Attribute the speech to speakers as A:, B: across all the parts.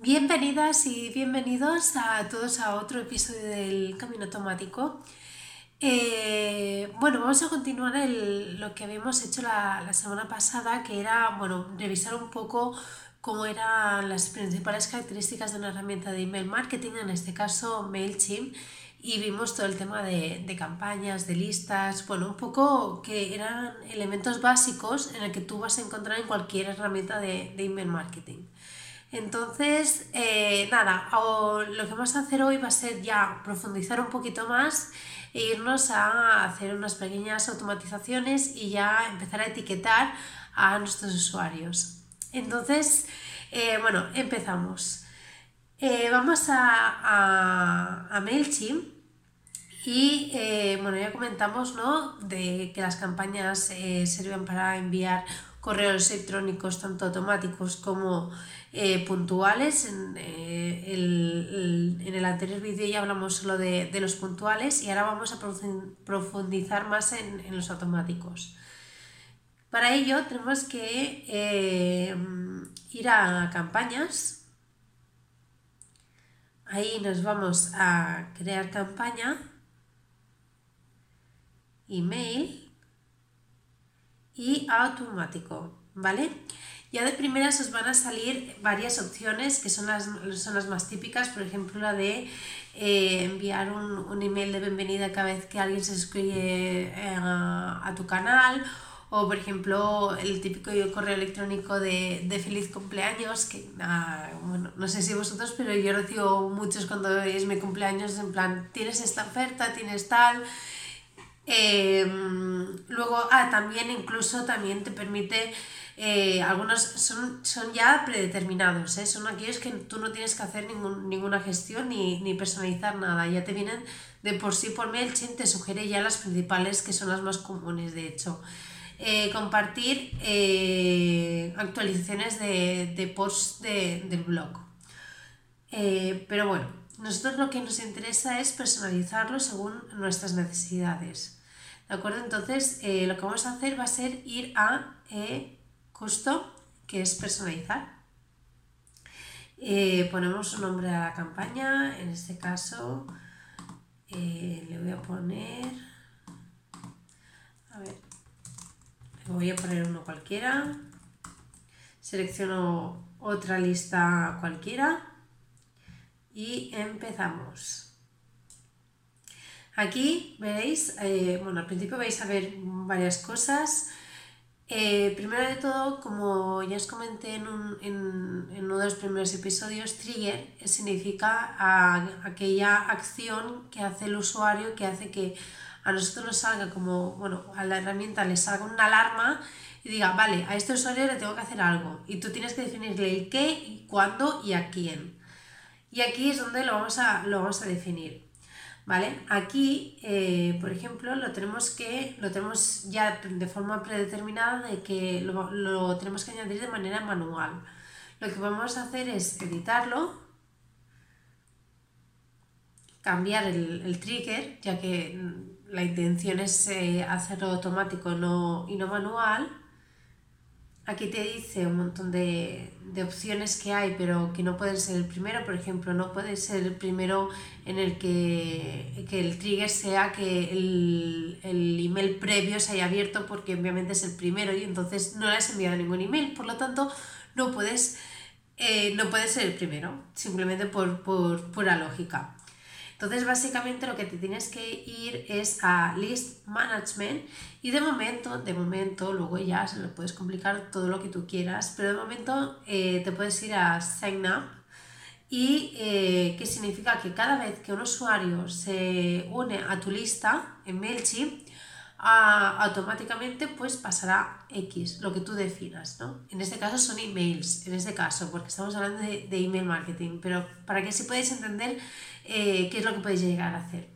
A: Bienvenidas y bienvenidos a todos a otro episodio del Camino Automático. Eh, bueno, vamos a continuar lo que habíamos hecho la, semana pasada, que era bueno, revisar un poco cómo eran las principales características de una herramienta de email marketing, en este caso MailChimp, y vimos todo el tema de, campañas, de listas, bueno, un poco que eran elementos básicos en el que tú vas a encontrar en cualquier herramienta de email marketing. Entonces, eh, nada, lo que vamos a hacer hoy va a ser ya profundizar un poquito más e irnos a hacer unas pequeñas automatizaciones y ya empezar a etiquetar a nuestros usuarios. Entonces, eh, bueno, empezamos. Eh, vamos a, a, MailChimp y bueno, ya comentamos ¿no? de que las campañas sirven para enviar correos electrónicos tanto automáticos como eh, puntuales. En, eh, el, en, el, anterior vídeo ya hablamos solo de, los puntuales y ahora vamos a profundizar más en, los automáticos. Para ello tenemos que eh, ir a campañas. Ahí nos vamos a crear campaña, email y automático, ¿vale? Ya de primeras os van a salir varias opciones que son las, son las más típicas, por ejemplo la de eh, enviar un, un, email de bienvenida cada vez que alguien se suscribe eh, a, tu canal o por ejemplo el típico correo electrónico de, de feliz cumpleaños que ah, bueno, no sé si vosotros pero yo recibo muchos cuando es mi cumpleaños en plan tienes esta oferta, tienes tal em, luego ah, también incluso también te permite eh, algunos son, son ya predeterminados, ¿eh? son aquellos que tú no tienes que hacer ninguna gestión ni, personalizar nada, ya te vienen de por sí por MailChimp, te sugiere ya las principales que son las más comunes de hecho. Eh, compartir actualizaciones de, de posts de, del blog. pero bueno, nosotros lo que nos interesa es personalizarlo según nuestras necesidades. ¿De acuerdo? Entonces, lo que vamos a hacer va a ser ir a justo, que es personalizar. Eh, ponemos un nombre a la campaña, en este caso eh, le voy a poner, a ver, le voy a poner uno cualquiera, selecciono otra lista cualquiera y empezamos. Aquí veréis, eh, bueno, al principio vais a ver varias cosas, eh, primero de todo, como ya os comenté en, uno de los primeros episodios, trigger significa aquella acción que hace el usuario que hace que a nosotros nos salga como, bueno, a la herramienta le salga una alarma y diga, vale, a este usuario le tengo que hacer algo. Y tú tienes que definirle el qué, cuándo y a quién. Y aquí es donde lo vamos a, lo vamos a definir. ¿Vale? Aquí, eh, por ejemplo, lo tenemos que, lo tenemos ya de forma predeterminada de que lo, tenemos que añadir de manera manual. Lo que vamos a hacer es editarlo, cambiar el, trigger, ya que la intención es eh, hacerlo automático no, y no manual, Aquí te dice un montón de, opciones que hay, pero que no pueden ser el primero. Por ejemplo, no puede ser el primero en el que, el trigger sea que el, email previo se haya abierto porque obviamente es el primero y entonces no le has enviado ningún email. Por lo tanto, no puedes, eh, no puede ser el primero, simplemente por, por pura lógica. Entonces, básicamente lo que te tienes que ir es a List Management y de momento, de momento, luego ya se lo puedes complicar todo lo que tú quieras, pero de momento eh, te puedes ir a Sign Up y eh, que significa que cada vez que un usuario se une a tu lista en MailChimp, automáticamente pues pasará X, lo que tú definas, ¿no? En este caso son emails, en este caso, porque estamos hablando de, email marketing, pero para que así podáis entender eh, qué es lo que podéis llegar a hacer.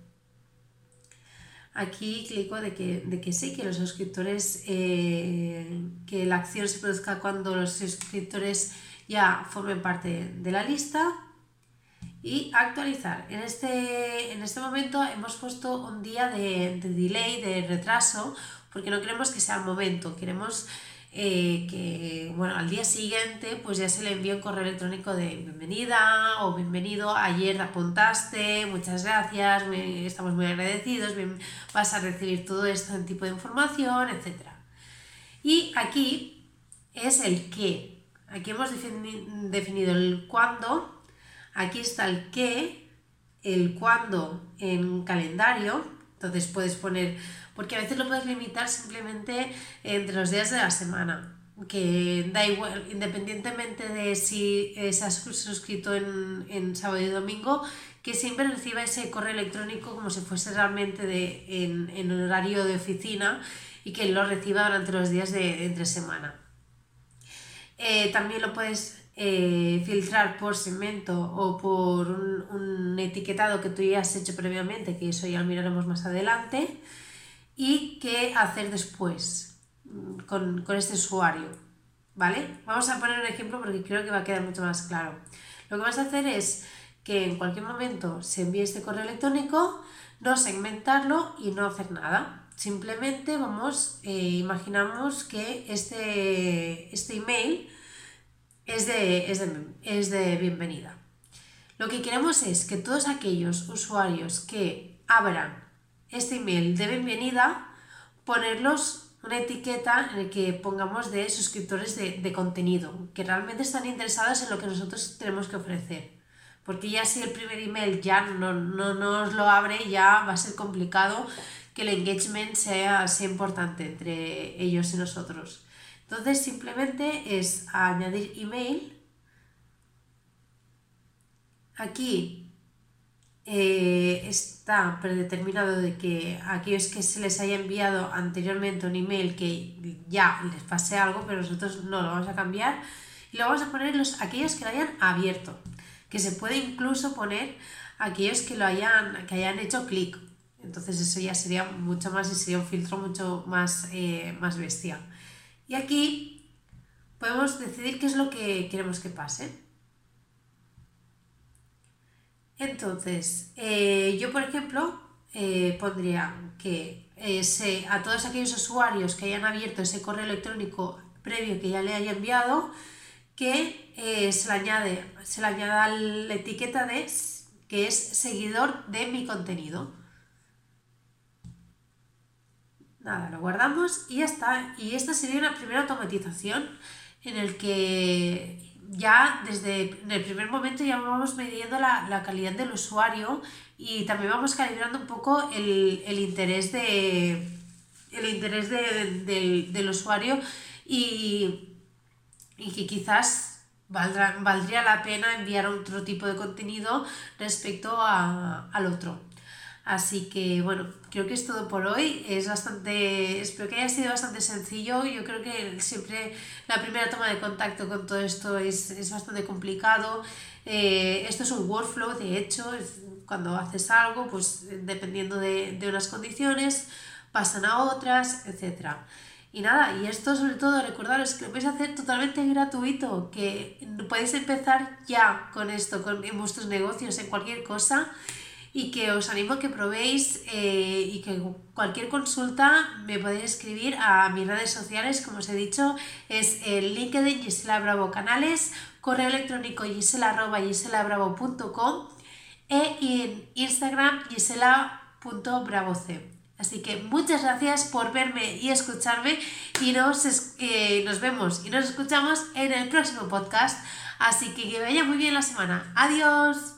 A: Aquí clico de que, de que sí, que los suscriptores, eh, que la acción se produzca cuando los suscriptores ya formen parte de la lista y actualizar. En este, en este momento hemos puesto un día de, delay, de retraso, porque no queremos que sea el momento, queremos eh, que bueno, al día siguiente pues ya se le envía un correo electrónico de bienvenida o bienvenido, ayer apuntaste, muchas gracias, estamos muy agradecidos, vas a recibir todo esto en tipo de información, etc. Y aquí es el qué. Aquí hemos definido el cuándo, aquí está el qué, el cuándo en calendario, entonces puedes poner porque a veces lo puedes limitar simplemente entre los días de la semana, que da igual, independientemente de si se ha suscrito en, en sábado y domingo, que siempre reciba ese correo electrónico como si fuese realmente de, en, en horario de oficina y que lo reciba durante los días de entre semana. Eh, también lo puedes eh, filtrar por segmento o por un, un, etiquetado que tú ya has hecho previamente, que eso ya lo miraremos más adelante y qué hacer después mm, con, este usuario. ¿Vale? Vamos a poner un ejemplo porque creo que va a quedar mucho más claro. Lo que vas a hacer es que en cualquier momento se envíe este correo electrónico, no segmentarlo y no hacer nada. Simplemente vamos, eh, imaginamos que este, este email es de, es de bienvenida. Lo que queremos es que todos aquellos usuarios que abran este email de bienvenida, ponerlos una etiqueta en la que pongamos de suscriptores de, contenido, que realmente están interesados en lo que nosotros tenemos que ofrecer. Porque ya si el primer email ya no, no nos lo abre, ya va a ser complicado que el engagement sea, sea importante entre ellos y nosotros. Entonces simplemente es añadir email. Aquí eh, está predeterminado de que aquellos que se les haya enviado anteriormente un email que ya les pase algo, pero nosotros no lo vamos a cambiar y lo vamos a poner los, aquellos que lo hayan abierto, que se puede incluso poner aquellos que lo hayan, que hayan hecho clic. Entonces eso ya sería mucho más y sería un filtro mucho más, eh, más bestia. Y aquí podemos decidir qué es lo que queremos que pase. Entonces, eh, yo por ejemplo eh, pondría que a todos aquellos usuarios que hayan abierto ese correo electrónico previo que ya le haya enviado, que se, le añade, se le añada la etiqueta de que es seguidor de mi contenido. Nada, lo guardamos y ya está. Y esta sería una primera automatización en el que ya desde el primer momento ya vamos midiendo la, calidad del usuario y también vamos calibrando un poco el, interés, de, el interés del, usuario y, que quizás valdría la pena enviar otro tipo de contenido respecto al otro. Así que bueno, creo que es todo por hoy. Es bastante, espero que haya sido bastante sencillo. Yo creo que siempre la primera toma de contacto con todo esto es, bastante complicado. Eh, esto es un workflow, de hecho, cuando haces algo, pues dependiendo de, de unas condiciones, pasan a otras, etc. Y nada, y esto sobre todo recordaros que lo podéis hacer totalmente gratuito, que podéis empezar ya con esto, con, en vuestros negocios, en cualquier cosa y que os animo a que probéis eh, y que cualquier consulta me podéis escribir a mis redes sociales, como os he dicho, es el LinkedIn Gisela Bravo Canales, correo electrónico gisela.giselabravo.com e en Instagram gisela.bravoc. Así que muchas gracias por verme y escucharme y nos, eh, nos vemos y nos escuchamos en el próximo podcast. Así que que vaya muy bien la semana. Adiós.